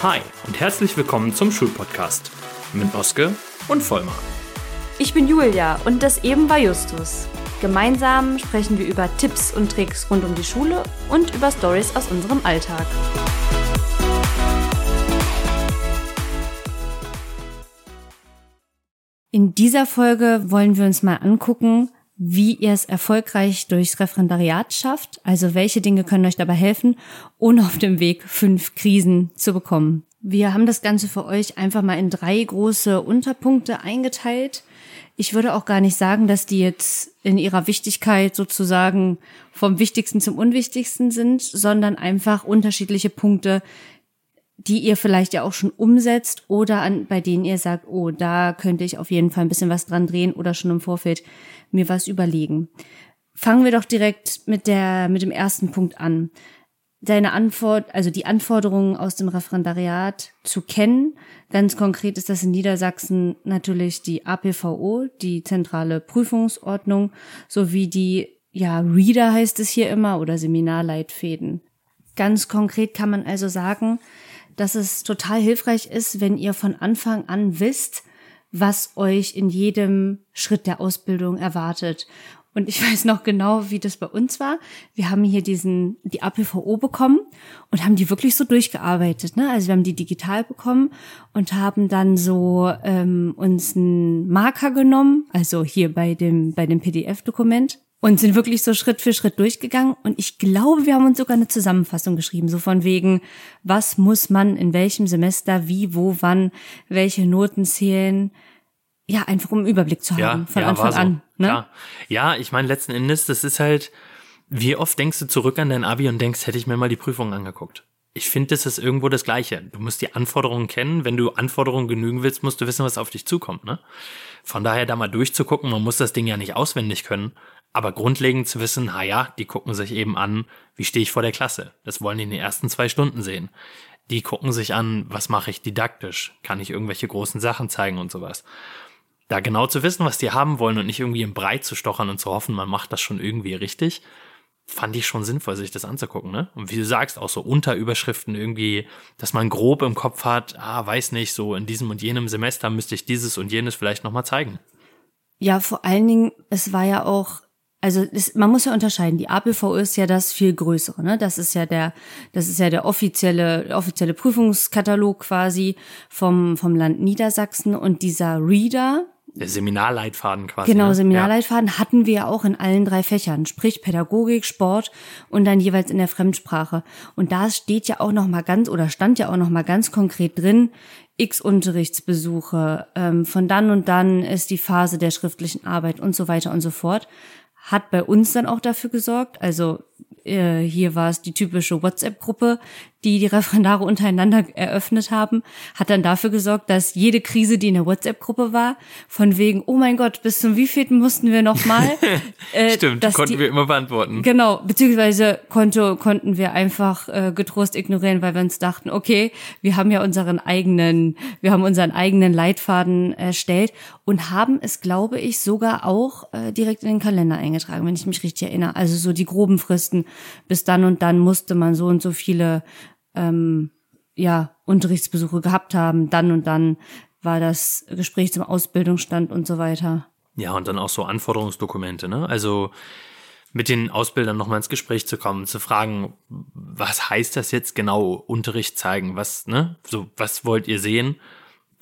Hi und herzlich willkommen zum Schulpodcast mit Oske und Vollmar. Ich bin Julia und das eben war Justus. Gemeinsam sprechen wir über Tipps und Tricks rund um die Schule und über Stories aus unserem Alltag. In dieser Folge wollen wir uns mal angucken, wie ihr es erfolgreich durchs Referendariat schafft, also welche Dinge können euch dabei helfen, ohne auf dem Weg fünf Krisen zu bekommen. Wir haben das Ganze für euch einfach mal in drei große Unterpunkte eingeteilt. Ich würde auch gar nicht sagen, dass die jetzt in ihrer Wichtigkeit sozusagen vom Wichtigsten zum Unwichtigsten sind, sondern einfach unterschiedliche Punkte, die ihr vielleicht ja auch schon umsetzt oder an, bei denen ihr sagt, oh, da könnte ich auf jeden Fall ein bisschen was dran drehen oder schon im Vorfeld mir was überlegen. Fangen wir doch direkt mit der, mit dem ersten Punkt an. Deine Antwort, also die Anforderungen aus dem Referendariat zu kennen. Ganz konkret ist das in Niedersachsen natürlich die APVO, die zentrale Prüfungsordnung, sowie die, ja, Reader heißt es hier immer oder Seminarleitfäden. Ganz konkret kann man also sagen, dass es total hilfreich ist, wenn ihr von Anfang an wisst, was euch in jedem Schritt der Ausbildung erwartet. Und ich weiß noch genau, wie das bei uns war. Wir haben hier diesen, die APVO bekommen und haben die wirklich so durchgearbeitet. Ne? Also wir haben die digital bekommen und haben dann so ähm, uns einen Marker genommen, also hier bei dem, bei dem PDF-Dokument und sind wirklich so Schritt für Schritt durchgegangen. Und ich glaube, wir haben uns sogar eine Zusammenfassung geschrieben, so von wegen, was muss man in welchem Semester, wie, wo, wann, welche Noten zählen. Ja, einfach um einen Überblick zu haben ja, von ja, Anfang so. an. Ne? Ja, ich meine, letzten Endes, das ist halt, wie oft denkst du zurück an dein Abi und denkst, hätte ich mir mal die Prüfung angeguckt? Ich finde, das ist irgendwo das Gleiche. Du musst die Anforderungen kennen. Wenn du Anforderungen genügen willst, musst du wissen, was auf dich zukommt. Ne? Von daher da mal durchzugucken, man muss das Ding ja nicht auswendig können, aber grundlegend zu wissen, na ja, die gucken sich eben an, wie stehe ich vor der Klasse. Das wollen die in den ersten zwei Stunden sehen. Die gucken sich an, was mache ich didaktisch? Kann ich irgendwelche großen Sachen zeigen und sowas? Da genau zu wissen, was die haben wollen und nicht irgendwie im Brei zu stochern und zu hoffen, man macht das schon irgendwie richtig, fand ich schon sinnvoll, sich das anzugucken, ne? Und wie du sagst, auch so Unterüberschriften irgendwie, dass man grob im Kopf hat, ah, weiß nicht, so in diesem und jenem Semester müsste ich dieses und jenes vielleicht nochmal zeigen. Ja, vor allen Dingen, es war ja auch also es, man muss ja unterscheiden. Die APV ist ja das viel größere, ne? Das ist ja der, das ist ja der offizielle, offizielle Prüfungskatalog quasi vom vom Land Niedersachsen und dieser Reader. Der Seminarleitfaden quasi. Genau, ne? Seminarleitfaden ja. hatten wir ja auch in allen drei Fächern, sprich Pädagogik, Sport und dann jeweils in der Fremdsprache. Und da steht ja auch noch mal ganz oder stand ja auch noch mal ganz konkret drin, X Unterrichtsbesuche, ähm, von dann und dann ist die Phase der schriftlichen Arbeit und so weiter und so fort hat bei uns dann auch dafür gesorgt. Also äh, hier war es die typische WhatsApp-Gruppe, die die Referendare untereinander eröffnet haben, hat dann dafür gesorgt, dass jede Krise, die in der WhatsApp-Gruppe war, von wegen, oh mein Gott, bis zum wievielten mussten wir noch mal? äh, Stimmt, konnten die, wir immer beantworten. Genau, beziehungsweise konnte, konnten wir einfach äh, getrost ignorieren, weil wir uns dachten, okay, wir haben ja unseren eigenen, wir haben unseren eigenen Leitfaden erstellt und haben es, glaube ich, sogar auch äh, direkt in den Kalender eingetragen, wenn ich mich richtig erinnere. Also so die groben Fristen, bis dann und dann musste man so und so viele ähm, ja, Unterrichtsbesuche gehabt haben, dann und dann war das Gespräch zum Ausbildungsstand und so weiter. Ja, und dann auch so Anforderungsdokumente, ne? Also mit den Ausbildern nochmal ins Gespräch zu kommen, zu fragen, was heißt das jetzt genau, Unterricht zeigen, was, ne? So, was wollt ihr sehen?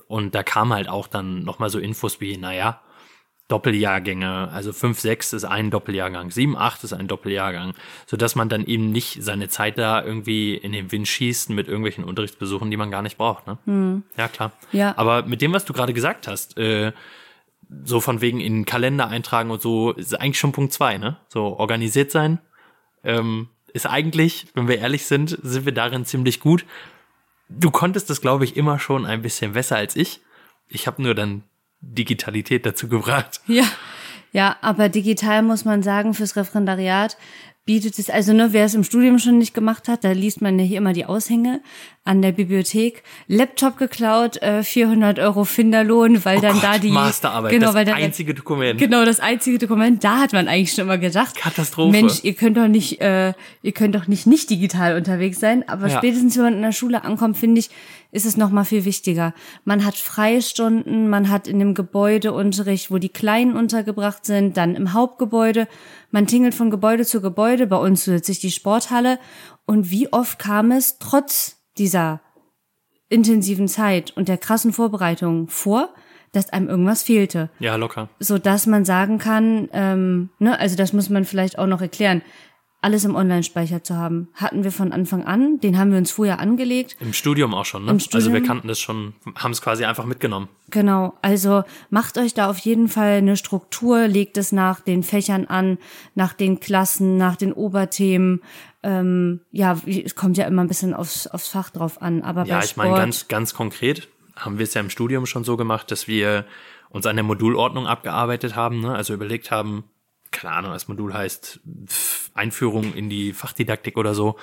Und da kam halt auch dann nochmal so Infos wie, naja, Doppeljahrgänge, also 5, 6 ist ein Doppeljahrgang, 7, 8 ist ein Doppeljahrgang, so dass man dann eben nicht seine Zeit da irgendwie in den Wind schießt mit irgendwelchen Unterrichtsbesuchen, die man gar nicht braucht. Ne? Hm. Ja, klar. Ja. Aber mit dem, was du gerade gesagt hast, äh, so von wegen in den Kalender eintragen und so, ist eigentlich schon Punkt zwei, ne? So organisiert sein, ähm, ist eigentlich, wenn wir ehrlich sind, sind wir darin ziemlich gut. Du konntest das, glaube ich, immer schon ein bisschen besser als ich. Ich habe nur dann Digitalität dazu gebracht. Ja, ja, aber digital muss man sagen, fürs Referendariat bietet es, also ne, wer es im Studium schon nicht gemacht hat, da liest man ja hier immer die Aushänge an der Bibliothek. Laptop geklaut, äh, 400 Euro Finderlohn, weil oh dann Gott, da die Masterarbeit, genau, das weil dann, einzige Dokument. Genau, das einzige Dokument. Da hat man eigentlich schon immer gedacht, Katastrophe. Mensch, ihr könnt doch nicht, äh, ihr könnt doch nicht nicht digital unterwegs sein. Aber Ja. spätestens wenn man in der Schule ankommt, finde ich, ist es noch mal viel wichtiger. Man hat Freistunden, man hat in dem Gebäude Unterricht, wo die Kleinen untergebracht sind, dann im Hauptgebäude. Man tingelt von Gebäude zu Gebäude, bei uns zusätzlich die Sporthalle. Und wie oft kam es trotz dieser intensiven Zeit und der krassen Vorbereitung vor, dass einem irgendwas fehlte. Ja, locker. So dass man sagen kann, ähm, ne, also das muss man vielleicht auch noch erklären alles im Online-Speicher zu haben. Hatten wir von Anfang an, den haben wir uns vorher angelegt. Im Studium auch schon, ne? Im Studium, also wir kannten das schon, haben es quasi einfach mitgenommen. Genau, also macht euch da auf jeden Fall eine Struktur, legt es nach den Fächern an, nach den Klassen, nach den Oberthemen. Ähm, ja, es kommt ja immer ein bisschen aufs, aufs Fach drauf an. Aber ja, ich meine ganz, ganz konkret haben wir es ja im Studium schon so gemacht, dass wir uns an der Modulordnung abgearbeitet haben, ne? also überlegt haben, keine Ahnung, das Modul heißt Einführung in die Fachdidaktik oder so.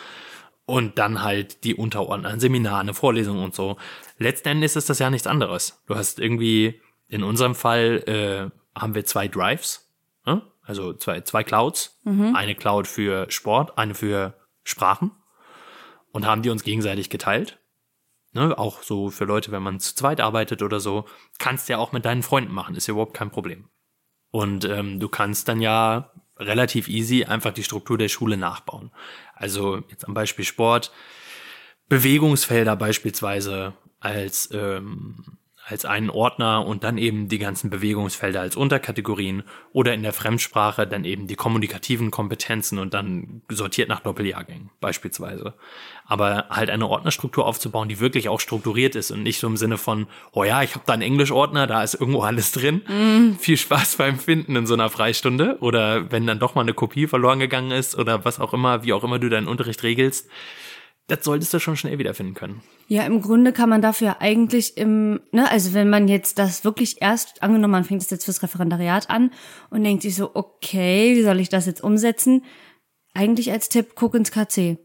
Und dann halt die Unterordner, ein Seminar, eine Vorlesung und so. Letzten Endes ist das ja nichts anderes. Du hast irgendwie, in unserem Fall äh, haben wir zwei Drives, ne? also zwei, zwei Clouds. Mhm. Eine Cloud für Sport, eine für Sprachen. Und haben die uns gegenseitig geteilt. Ne, auch so für Leute, wenn man zu zweit arbeitet oder so, kannst du ja auch mit deinen Freunden machen, ist ja überhaupt kein Problem. Und ähm, du kannst dann ja relativ easy einfach die Struktur der Schule nachbauen. Also jetzt am Beispiel Sport, Bewegungsfelder beispielsweise als ähm, als einen Ordner und dann eben die ganzen Bewegungsfelder als Unterkategorien oder in der Fremdsprache dann eben die kommunikativen Kompetenzen und dann sortiert nach Doppeljahrgängen beispielsweise. Aber halt eine Ordnerstruktur aufzubauen, die wirklich auch strukturiert ist und nicht so im Sinne von, oh ja, ich habe da einen Englischordner, da ist irgendwo alles drin. Mm. Viel Spaß beim Finden in so einer Freistunde oder wenn dann doch mal eine Kopie verloren gegangen ist oder was auch immer, wie auch immer du deinen Unterricht regelst das solltest du schon schnell wiederfinden können. Ja, im Grunde kann man dafür eigentlich im, ne, also wenn man jetzt das wirklich erst, angenommen, man fängt das jetzt fürs Referendariat an und denkt sich so, okay, wie soll ich das jetzt umsetzen? Eigentlich als Tipp, guck ins KC.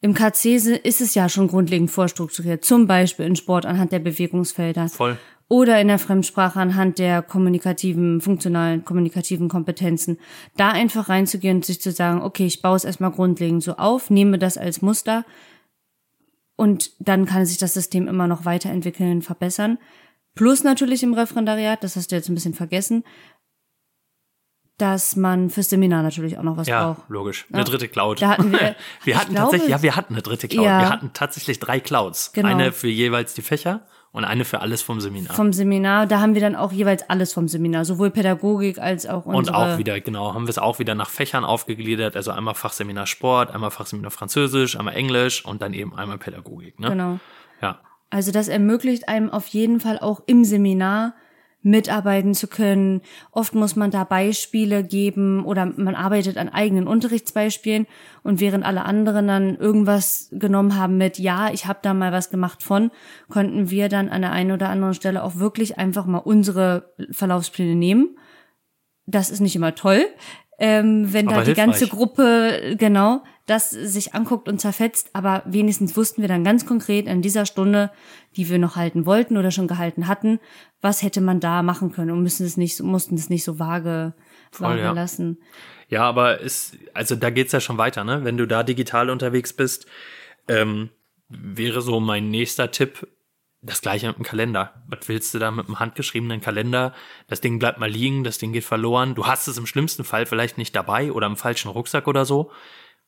Im KC ist es ja schon grundlegend vorstrukturiert, zum Beispiel in Sport anhand der Bewegungsfelder. Voll oder in der Fremdsprache anhand der kommunikativen, funktionalen, kommunikativen Kompetenzen. Da einfach reinzugehen und sich zu sagen, okay, ich baue es erstmal grundlegend so auf, nehme das als Muster und dann kann sich das System immer noch weiterentwickeln, verbessern. Plus natürlich im Referendariat, das hast du jetzt ein bisschen vergessen, dass man fürs Seminar natürlich auch noch was ja, braucht. logisch. Eine ja. dritte Cloud. Da hatten wir, wir hatten glaube, tatsächlich, ja, wir hatten eine dritte Cloud. Ja. Wir hatten tatsächlich drei Clouds. Genau. Eine für jeweils die Fächer und eine für alles vom Seminar. Vom Seminar, da haben wir dann auch jeweils alles vom Seminar, sowohl Pädagogik als auch unsere. Und auch wieder, genau, haben wir es auch wieder nach Fächern aufgegliedert, also einmal Fachseminar Sport, einmal Fachseminar Französisch, einmal Englisch und dann eben einmal Pädagogik, ne? Genau. Ja. Also das ermöglicht einem auf jeden Fall auch im Seminar mitarbeiten zu können. Oft muss man da Beispiele geben oder man arbeitet an eigenen Unterrichtsbeispielen und während alle anderen dann irgendwas genommen haben mit ja, ich habe da mal was gemacht von, konnten wir dann an der einen oder anderen Stelle auch wirklich einfach mal unsere Verlaufspläne nehmen. Das ist nicht immer toll, ähm, wenn aber da die ganze Gruppe genau das sich anguckt und zerfetzt, aber wenigstens wussten wir dann ganz konkret in dieser Stunde, die wir noch halten wollten oder schon gehalten hatten, was hätte man da machen können und müssen es nicht, mussten es nicht so vage, Voll, ja. lassen. Ja, aber ist, also da geht's ja schon weiter, ne? Wenn du da digital unterwegs bist, ähm, wäre so mein nächster Tipp, das gleiche mit dem Kalender. Was willst du da mit einem handgeschriebenen Kalender? Das Ding bleibt mal liegen, das Ding geht verloren. Du hast es im schlimmsten Fall vielleicht nicht dabei oder im falschen Rucksack oder so.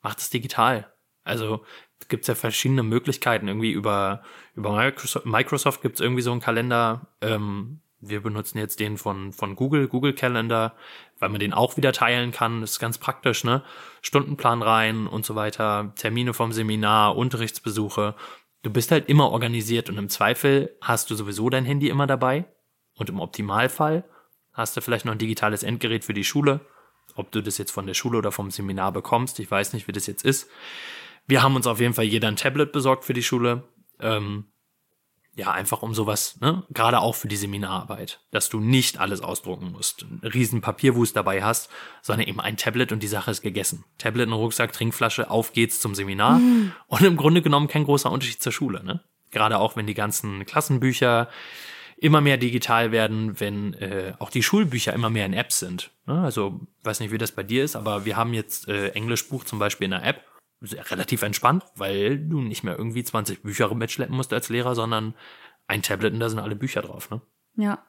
Mach das digital. Also gibt's ja verschiedene Möglichkeiten. Irgendwie über, über Microsoft, Microsoft gibt's irgendwie so einen Kalender. Ähm, wir benutzen jetzt den von, von Google, Google Calendar, weil man den auch wieder teilen kann. Das ist ganz praktisch, ne? Stundenplan rein und so weiter, Termine vom Seminar, Unterrichtsbesuche. Du bist halt immer organisiert und im Zweifel hast du sowieso dein Handy immer dabei. Und im Optimalfall hast du vielleicht noch ein digitales Endgerät für die Schule. Ob du das jetzt von der Schule oder vom Seminar bekommst, ich weiß nicht, wie das jetzt ist. Wir haben uns auf jeden Fall jeder ein Tablet besorgt für die Schule. Ähm, ja, einfach um sowas, ne? Gerade auch für die Seminararbeit, dass du nicht alles ausdrucken musst, einen riesen Papierwust dabei hast, sondern eben ein Tablet und die Sache ist gegessen. Tablet, ein Rucksack, Trinkflasche, auf geht's zum Seminar. Mhm. Und im Grunde genommen kein großer Unterschied zur Schule, ne? Gerade auch wenn die ganzen Klassenbücher immer mehr digital werden, wenn äh, auch die Schulbücher immer mehr in Apps sind. Ne? Also weiß nicht, wie das bei dir ist, aber wir haben jetzt äh, Englischbuch zum Beispiel in der App relativ entspannt, weil du nicht mehr irgendwie 20 Bücher mitschleppen musst als Lehrer, sondern ein Tablet und da sind alle Bücher drauf, ne? Ja.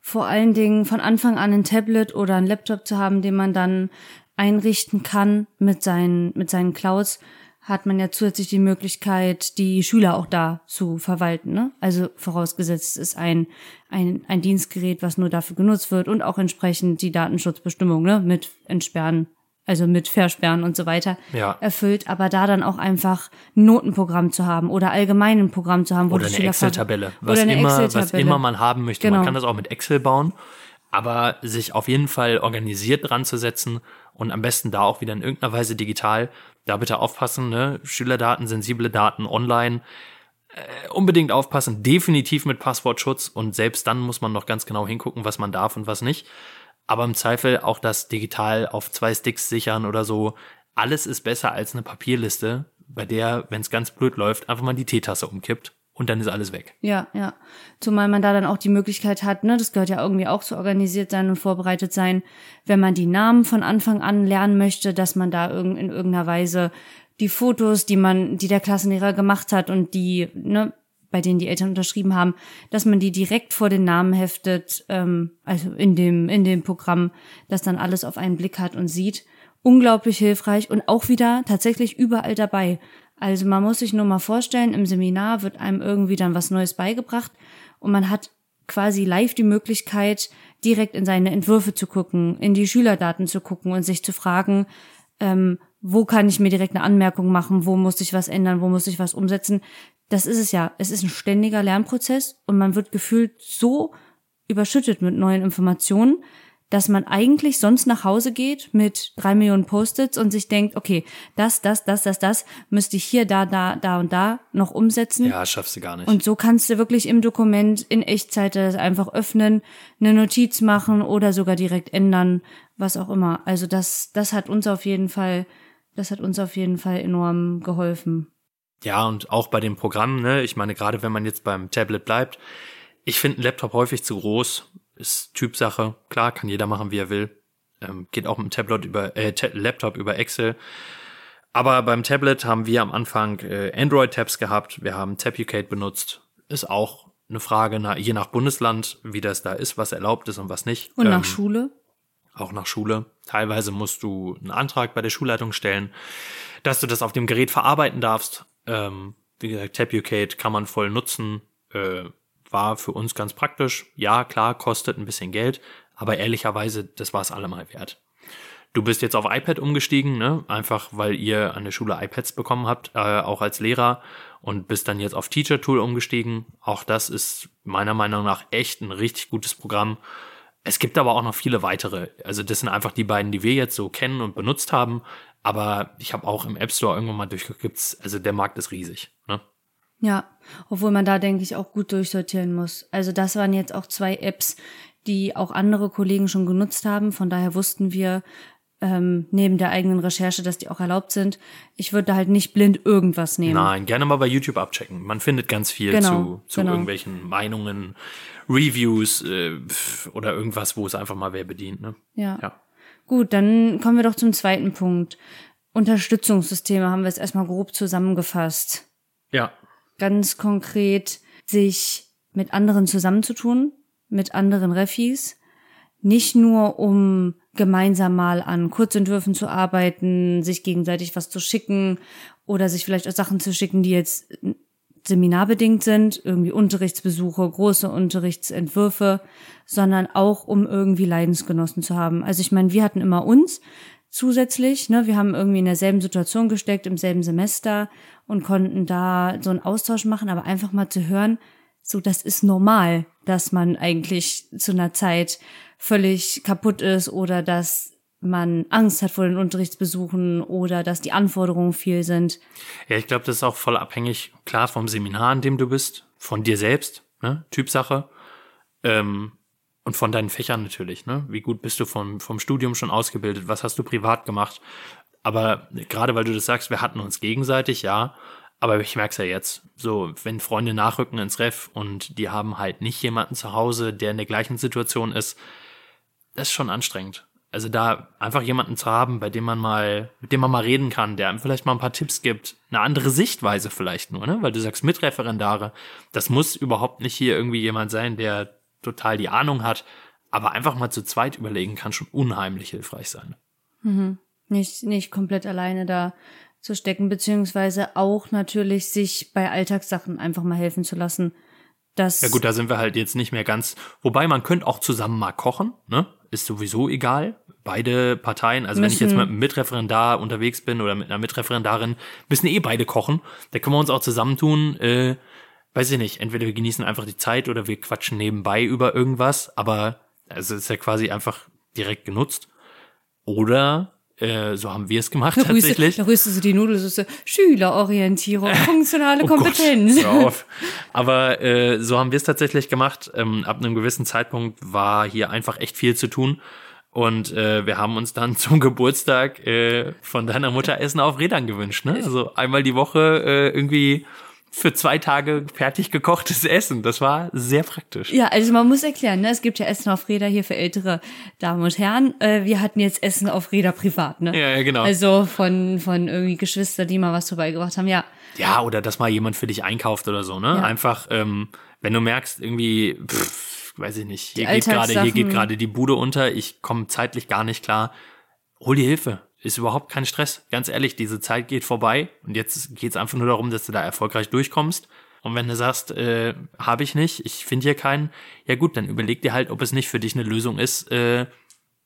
Vor allen Dingen von Anfang an ein Tablet oder ein Laptop zu haben, den man dann einrichten kann mit seinen, mit seinen Clouds, hat man ja zusätzlich die Möglichkeit, die Schüler auch da zu verwalten. Ne? Also vorausgesetzt ist ein, ein, ein Dienstgerät, was nur dafür genutzt wird und auch entsprechend die Datenschutzbestimmung ne? mit entsperren, also mit versperren und so weiter Ja. erfüllt. Aber da dann auch einfach ein Notenprogramm zu haben oder allgemein ein Programm zu haben, wo Oder eine Excel-Tabelle. Oder Was, eine immer, was Excel-Tabelle. immer man haben möchte. Man Genau. kann das auch mit Excel bauen, aber sich auf jeden Fall organisiert dran zu setzen und am besten da auch wieder in irgendeiner Weise digital. Da bitte aufpassen, ne? Schülerdaten, sensible Daten online. Äh, unbedingt aufpassen, definitiv mit Passwortschutz und selbst dann muss man noch ganz genau hingucken, was man darf und was nicht. Aber im Zweifel auch das digital auf zwei Sticks sichern oder so. Alles ist besser als eine Papierliste, bei der, wenn es ganz blöd läuft, einfach mal die Teetasse umkippt und dann ist alles weg. Ja, ja. Zumal man da dann auch die Möglichkeit hat, ne, das gehört ja irgendwie auch zu organisiert sein und vorbereitet sein, wenn man die Namen von Anfang an lernen möchte, dass man da irgend, in irgendeiner Weise die Fotos, die man, die der Klassenlehrer gemacht hat und die, ne, bei denen die Eltern unterschrieben haben, dass man die direkt vor den Namen heftet, ähm, also in dem, in dem Programm, das dann alles auf einen Blick hat und sieht. Unglaublich hilfreich und auch wieder tatsächlich überall dabei. Also man muss sich nur mal vorstellen, im Seminar wird einem irgendwie dann was Neues beigebracht und man hat quasi live die Möglichkeit, direkt in seine Entwürfe zu gucken, in die Schülerdaten zu gucken und sich zu fragen, ähm, wo kann ich mir direkt eine Anmerkung machen, wo muss ich was ändern, wo muss ich was umsetzen. Das ist es ja. Es ist ein ständiger Lernprozess und man wird gefühlt so überschüttet mit neuen Informationen, dass man eigentlich sonst nach Hause geht mit drei Millionen Post-its und sich denkt, okay, das, das, das, das, das müsste ich hier, da, da, da und da noch umsetzen. Ja, schaffst du gar nicht. Und so kannst du wirklich im Dokument in Echtzeit das einfach öffnen, eine Notiz machen oder sogar direkt ändern, was auch immer. Also das, das hat uns auf jeden Fall, das hat uns auf jeden Fall enorm geholfen. Ja, und auch bei den Programmen, ne, ich meine, gerade wenn man jetzt beim Tablet bleibt, ich finde einen Laptop häufig zu groß, ist Typsache, klar, kann jeder machen, wie er will. Ähm, geht auch mit dem Tablet über, äh, Laptop über Excel. Aber beim Tablet haben wir am Anfang äh, Android-Tabs gehabt, wir haben Tapucate benutzt. Ist auch eine Frage, na, je nach Bundesland, wie das da ist, was erlaubt ist und was nicht. Und nach Ähm, Schule? Auch nach Schule. Teilweise musst du einen Antrag bei der Schulleitung stellen, dass du das auf dem Gerät verarbeiten darfst. Ähm, wie gesagt, Tapucate kann man voll nutzen. Äh, war für uns ganz praktisch. Ja, klar, kostet ein bisschen Geld, aber ehrlicherweise, das war es allemal wert. Du bist jetzt auf iPad umgestiegen, ne? Einfach weil ihr an der Schule iPads bekommen habt, äh, auch als Lehrer und bist dann jetzt auf Teacher Tool umgestiegen. Auch das ist meiner Meinung nach echt ein richtig gutes Programm. Es gibt aber auch noch viele weitere. Also das sind einfach die beiden, die wir jetzt so kennen und benutzt haben. Aber ich habe auch im App Store irgendwann mal durchgeguckt, also der Markt ist riesig. Ne? Ja, obwohl man da, denke ich, auch gut durchsortieren muss. Also das waren jetzt auch zwei Apps, die auch andere Kollegen schon genutzt haben. Von daher wussten wir ähm, neben der eigenen Recherche, dass die auch erlaubt sind. Ich würde halt nicht blind irgendwas nehmen. Nein, gerne mal bei YouTube abchecken. Man findet ganz viel Genau, zu, zu genau. irgendwelchen Meinungen, Reviews äh, oder irgendwas, wo es einfach mal wer bedient. Ne? Ja. Ja. Gut, dann kommen wir doch zum zweiten Punkt. Unterstützungssysteme haben wir jetzt erstmal grob zusammengefasst. Ja, Ganz konkret sich mit anderen zusammenzutun, mit anderen Refis. Nicht nur um gemeinsam mal an Kurzentwürfen zu arbeiten, sich gegenseitig was zu schicken oder sich vielleicht auch Sachen zu schicken, die jetzt seminarbedingt sind, irgendwie Unterrichtsbesuche, große Unterrichtsentwürfe, sondern auch um irgendwie Leidensgenossen zu haben. Also ich meine, wir hatten immer uns zusätzlich, ne, wir haben irgendwie in derselben Situation gesteckt, im selben Semester und konnten da so einen Austausch machen, aber einfach mal zu hören, so das ist normal, dass man eigentlich zu einer Zeit völlig kaputt ist oder dass man Angst hat vor den Unterrichtsbesuchen oder dass die Anforderungen viel sind. Ja, ich glaube, das ist auch voll abhängig, klar, vom Seminar, in dem du bist, von dir selbst, ne? Typsache. Ähm, und von deinen Fächern natürlich, ne? Wie gut bist du vom, vom Studium schon ausgebildet? Was hast du privat gemacht? Aber gerade weil du das sagst, wir hatten uns gegenseitig, ja. Aber ich merk's ja jetzt. So, wenn Freunde nachrücken ins Ref und die haben halt nicht jemanden zu Hause, der in der gleichen Situation ist, das ist schon anstrengend. Also da einfach jemanden zu haben, bei dem man mal, mit dem man mal reden kann, der einem vielleicht mal ein paar Tipps gibt, eine andere Sichtweise vielleicht nur, ne? Weil du sagst Mitreferendare, das muss überhaupt nicht hier irgendwie jemand sein, der total die Ahnung hat, aber einfach mal zu zweit überlegen kann schon unheimlich hilfreich sein. Mhm. Nicht, nicht komplett alleine da zu stecken, beziehungsweise auch natürlich sich bei Alltagssachen einfach mal helfen zu lassen. Das ja gut, da sind wir halt jetzt nicht mehr ganz. Wobei man könnte auch zusammen mal kochen, ne? Ist sowieso egal. Beide Parteien, also wenn ich jetzt mit einem Mitreferendar unterwegs bin oder mit einer Mitreferendarin, müssen eh beide kochen. Da können wir uns auch zusammentun. Äh, weiß ich nicht, entweder wir genießen einfach die Zeit oder wir quatschen nebenbei über irgendwas, aber also ist ja quasi einfach direkt genutzt. Oder äh, so haben wir es gemacht da tatsächlich. Da rührst du so die Nudelsauce. Schülerorientierung, funktionale Oh Kompetenz. Gott, hör auf. Aber äh, so haben wir es tatsächlich gemacht. Ähm, ab einem gewissen Zeitpunkt war hier einfach echt viel zu tun. Und äh, wir haben uns dann zum Geburtstag äh, von deiner Mutter Essen auf Rädern gewünscht. Ne? Also einmal die Woche äh, irgendwie für zwei Tage fertig gekochtes Essen. Das war sehr praktisch. Ja, also man muss erklären, ne? es gibt ja Essen auf Räder hier für ältere Damen und Herren. Äh, wir hatten jetzt Essen auf Räder privat, ne? Ja, ja, genau. Also von, von irgendwie Geschwister, die mal was vorbeigebracht haben, ja. Ja, oder dass mal jemand für dich einkauft oder so, ne? Ja. Einfach, ähm, wenn du merkst, irgendwie, pff, weiß ich nicht, hier Die geht gerade, hier geht gerade die Bude unter, ich komme zeitlich gar nicht klar. Hol dir Hilfe. Ist überhaupt kein Stress. Ganz ehrlich, diese Zeit geht vorbei und jetzt geht's einfach nur darum, dass du da erfolgreich durchkommst. Und wenn du sagst, äh, habe ich nicht, ich finde hier keinen, ja gut, dann überleg dir halt, ob es nicht für dich eine Lösung ist, äh,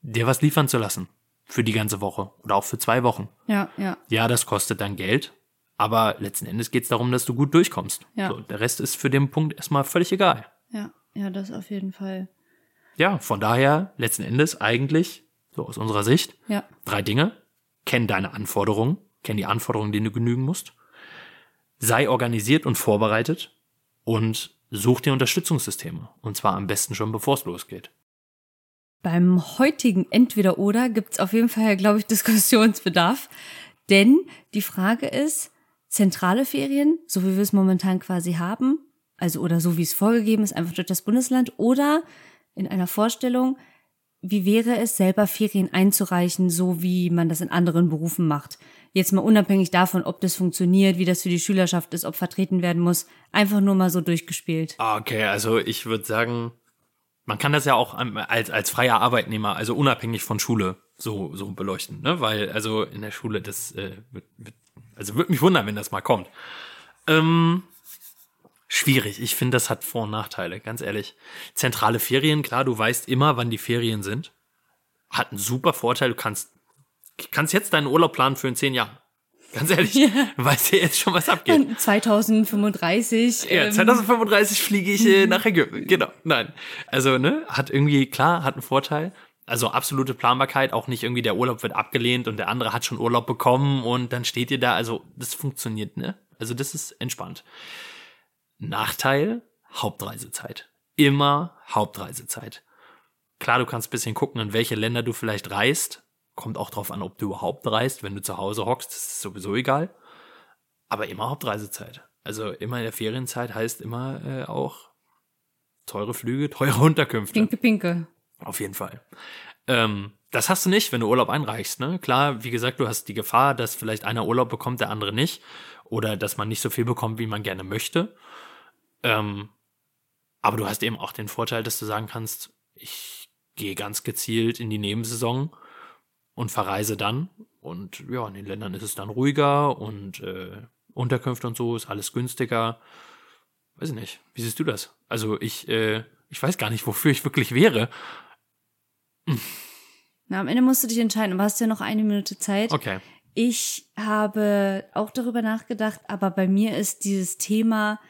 dir was liefern zu lassen. Für die ganze Woche oder auch für zwei Wochen. Ja, ja. Ja, das kostet dann Geld, aber letzten Endes geht es darum, dass du gut durchkommst. Ja. So, der Rest ist für den Punkt erstmal völlig egal. Ja, ja, das auf jeden Fall. Ja, von daher letzten Endes eigentlich, so aus unserer Sicht, Ja. drei Dinge. Kenn deine Anforderungen, kenn die Anforderungen, denen du genügen musst. Sei organisiert und vorbereitet und such dir Unterstützungssysteme. Und zwar am besten schon, bevor es losgeht. Beim heutigen Entweder-Oder gibt's auf jeden Fall, glaube ich, Diskussionsbedarf. Denn die Frage ist, zentrale Ferien, so wie wir es momentan quasi haben, also oder so wie es vorgegeben ist, einfach durch das Bundesland, oder in einer Vorstellung, wie wäre es, selber Ferien einzureichen, so wie man das in anderen Berufen macht? Jetzt mal unabhängig davon, ob das funktioniert, wie das für die Schülerschaft ist, ob vertreten werden muss, einfach nur mal so durchgespielt. Ah, Okay, also ich würde sagen, man kann das ja auch als, als freier Arbeitnehmer, also unabhängig von Schule, so, so beleuchten, ne? Weil, also in der Schule, das äh, wird, wird, also würde mich wundern, wenn das mal kommt. Ähm, schwierig. Ich finde, das hat Vor- und Nachteile, ganz ehrlich. Zentrale Ferien, klar, du weißt immer, wann die Ferien sind. Hat einen super Vorteil, du kannst, kannst jetzt deinen Urlaub planen für in zehn Jahren. Ganz ehrlich, du weißt ja jetzt schon, was abgeht. 2035. Ja, ähm, 2035 fliege ich äh, nach Ägypten. Genau, nein. Also, ne, hat irgendwie, klar, hat einen Vorteil. Also absolute Planbarkeit, auch nicht irgendwie der Urlaub wird abgelehnt und der andere hat schon Urlaub bekommen und dann steht ihr da. Also, das funktioniert, ne? Also, das ist entspannt. Nachteil, Hauptreisezeit. Immer Hauptreisezeit. Klar, du kannst ein bisschen gucken, in welche Länder du vielleicht reist. Kommt auch drauf an, ob du überhaupt reist. Wenn du zu Hause hockst, ist sowieso egal. Aber immer Hauptreisezeit. Also immer in der Ferienzeit heißt immer äh, auch teure Flüge, teure Unterkünfte. Pinke, pinke. Auf jeden Fall. Ähm, das hast du nicht, wenn du Urlaub einreichst. Ne? Klar, wie gesagt, du hast die Gefahr, dass vielleicht einer Urlaub bekommt, der andere nicht. Oder dass man nicht so viel bekommt, wie man gerne möchte. Ähm, aber du hast eben auch den Vorteil, dass du sagen kannst, ich gehe ganz gezielt in die Nebensaison und verreise dann. Und ja, in den Ländern ist es dann ruhiger und äh, Unterkünfte und so ist alles günstiger. Weiß ich nicht. Wie siehst du das? Also ich, äh, ich weiß gar nicht, wofür ich wirklich wäre. Na, am Ende musst du dich entscheiden, aber hast ja noch eine Minute Zeit. Okay. Ich habe auch darüber nachgedacht, aber bei mir ist dieses Thema,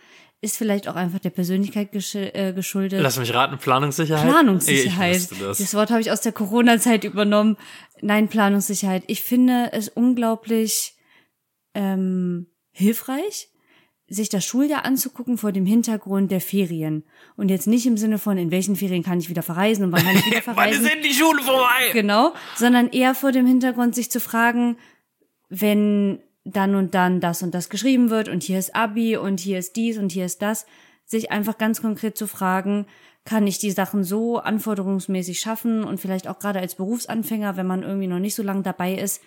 ist vielleicht auch einfach der Persönlichkeit äh, geschuldet. Lass mich raten, Planungssicherheit? Planungssicherheit. Das. das Wort habe ich aus der Corona-Zeit übernommen. Nein, Planungssicherheit. Ich finde es unglaublich ähm, hilfreich, sich das Schuljahr anzugucken vor dem Hintergrund der Ferien. Und jetzt nicht im Sinne von, in welchen Ferien kann ich wieder verreisen und wann kann ich wieder Wann verreisen. ist denn die Schule vorbei? Genau, sondern eher vor dem Hintergrund, sich zu fragen, wenn dann und dann das und das geschrieben wird und hier ist Abi und hier ist dies und hier ist das, sich einfach ganz konkret zu fragen, kann ich die Sachen so anforderungsmäßig schaffen und vielleicht auch gerade als Berufsanfänger, wenn man irgendwie noch nicht so lange dabei ist,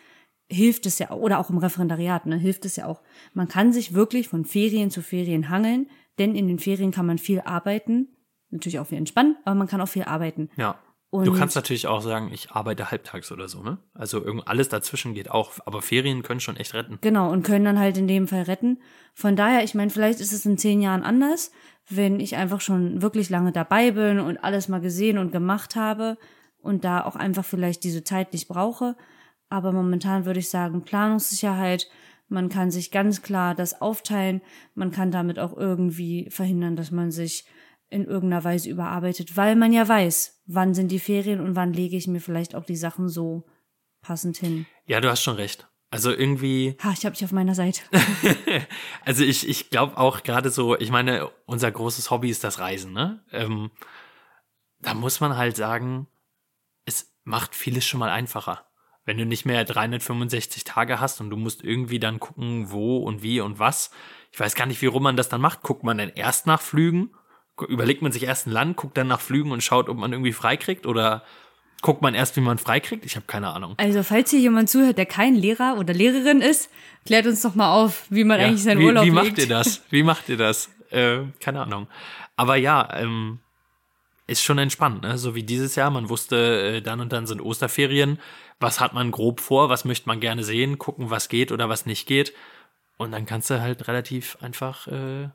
hilft es ja, oder auch im Referendariat, ne, hilft es ja auch. Man kann sich wirklich von Ferien zu Ferien hangeln, denn in den Ferien kann man viel arbeiten, natürlich auch viel entspannen, aber man kann auch viel arbeiten. Ja. Und du kannst natürlich auch sagen, ich arbeite halbtags oder so, ne? Also irgend alles dazwischen geht auch, aber Ferien können schon echt retten. Genau, und können dann halt in dem Fall retten. Von daher, ich meine, vielleicht ist es in zehn Jahren anders, wenn ich einfach schon wirklich lange dabei bin und alles mal gesehen und gemacht habe und da auch einfach vielleicht diese Zeit nicht brauche. Aber momentan würde ich sagen, Planungssicherheit, man kann sich ganz klar das aufteilen, man kann damit auch irgendwie verhindern, dass man sich in irgendeiner Weise überarbeitet, weil man ja weiß, wann sind die Ferien und wann lege ich mir vielleicht auch die Sachen so passend hin. Ja, du hast schon recht. Also irgendwie. Ha, ich habe dich auf meiner Seite. also ich, ich glaube auch gerade so, ich meine, unser großes Hobby ist das Reisen, ne? Ähm, da muss man halt sagen, es macht vieles schon mal einfacher. Wenn du nicht mehr 365 Tage hast und du musst irgendwie dann gucken, wo und wie und was. Ich weiß gar nicht, wie rum man das dann macht. Guckt man dann erst nach Flügen? Überlegt man sich erst ein Land, guckt dann nach Flügen und schaut, ob man irgendwie freikriegt? Oder guckt man erst, wie man freikriegt? Ich habe keine Ahnung. Also, falls hier jemand zuhört, der kein Lehrer oder Lehrerin ist, klärt uns doch mal auf, wie man Ja, eigentlich seinen wie, Urlaub Wie macht legt. ihr das? Wie macht ihr das? Äh, keine Ahnung. Aber ja, ähm, ist schon entspannt, ne? So wie dieses Jahr. Man wusste, äh, dann und dann sind Osterferien. Was hat man grob vor? Was möchte man gerne sehen? Gucken, was geht oder was nicht geht. Und dann kannst du halt relativ einfach äh, in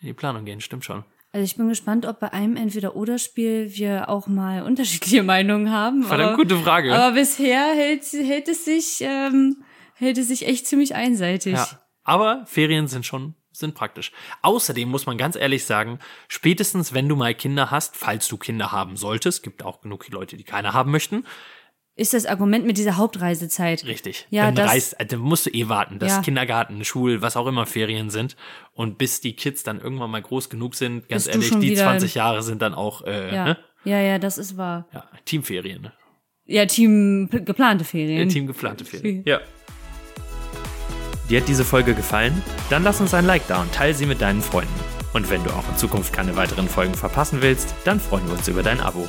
die Planung gehen. Stimmt schon. Also ich bin gespannt, ob bei einem Entweder-Oder-Spiel wir auch mal unterschiedliche Meinungen haben. Verdammt aber, gute Frage. Aber bisher hält, hält es sich, ähm, hält es sich echt ziemlich einseitig. Ja. Aber Ferien sind schon sind praktisch. Außerdem muss man ganz ehrlich sagen, spätestens wenn du mal Kinder hast, falls du Kinder haben solltest, gibt auch genug Leute, die keine haben möchten, Ist das Argument mit dieser Hauptreisezeit. Richtig. Ja, dann, das- reist, dann musst du eh warten, dass Ja. Kindergarten, Schul, was auch immer Ferien sind. Und bis die Kids dann irgendwann mal groß genug sind, ganz Bist ehrlich, die wieder- 20 Jahre sind dann auch äh, Ja. ne? ja, ja, das ist wahr. ja, Teamferien. Ne? Ja, Team geplante Ferien. Team geplante Ferien. Ja. Dir hat diese Folge gefallen? Dann lass uns ein Like da und teile sie mit deinen Freunden. Und wenn du auch in Zukunft keine weiteren Folgen verpassen willst, dann freuen wir uns über dein Abo.